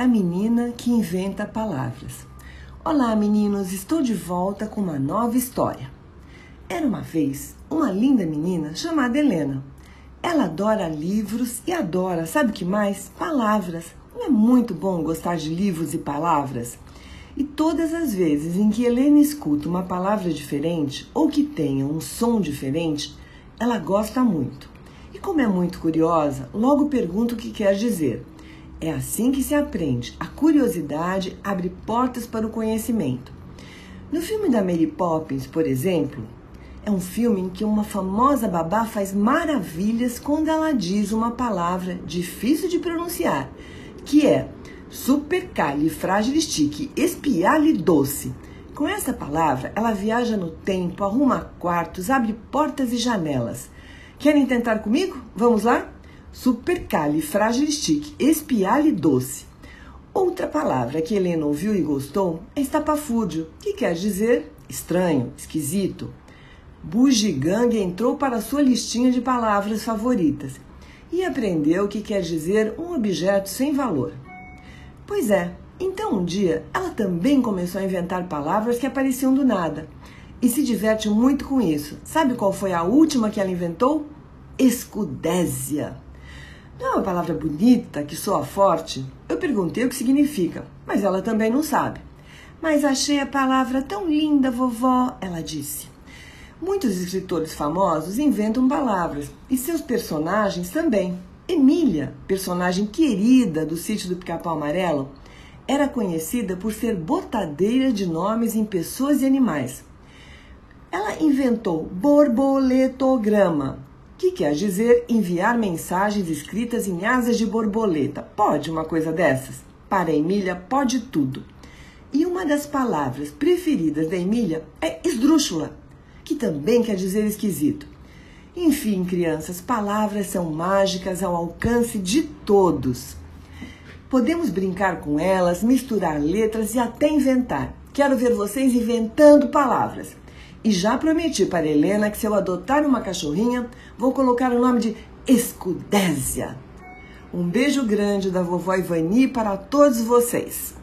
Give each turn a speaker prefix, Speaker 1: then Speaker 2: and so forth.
Speaker 1: A menina que inventa palavras. Olá, meninos, estou de volta com uma nova história. Era uma vez uma linda menina chamada Helena. Ela adora livros e adora, sabe o que mais? Palavras. Não é muito bom gostar de livros e palavras? E todas as vezes em que Helena escuta uma palavra diferente ou que tenha um som diferente, ela gosta muito. E como é muito curiosa, logo pergunta o que quer dizer. É assim que se aprende. A curiosidade abre portas para o conhecimento. No filme da Mary Poppins, por exemplo, é um filme em que uma famosa babá faz maravilhas quando ela diz uma palavra difícil de pronunciar, que é supercalifragilisticexpialidocious. Com essa palavra, ela viaja no tempo, arruma quartos, abre portas e janelas. Querem tentar comigo? Vamos lá? Supercalifragilisticexpialidocious. Outra palavra que Helena ouviu e gostou é estapafúrdio, que quer dizer estranho, esquisito. Bugigangue entrou para sua listinha de palavras favoritas e aprendeu que quer dizer um objeto sem valor. Pois é, então um dia ela também começou a inventar palavras que apareciam do nada e se diverte muito com isso. Sabe qual foi a última que ela inventou? Escudésia. Não é uma palavra bonita, que soa forte? Eu perguntei o que significa, mas ela também não sabe. Mas achei a palavra tão linda, vovó, ela disse. Muitos escritores famosos inventam palavras e seus personagens também. Emília, personagem querida do sítio do Pica-Pau Amarelo, era conhecida por ser botadeira de nomes em pessoas e animais. Ela inventou borboletograma, que quer dizer enviar mensagens escritas em asas de borboleta. Pode uma coisa dessas? Para Emília, pode tudo. E uma das palavras preferidas da Emília é esdrúxula, que também quer dizer esquisito. Enfim, crianças, palavras são mágicas ao alcance de todos. Podemos brincar com elas, misturar letras e até inventar. Quero ver vocês inventando palavras. E já prometi para Helena que se eu adotar uma cachorrinha, vou colocar o nome de Escudésia. Um beijo grande da vovó Ivani para todos vocês.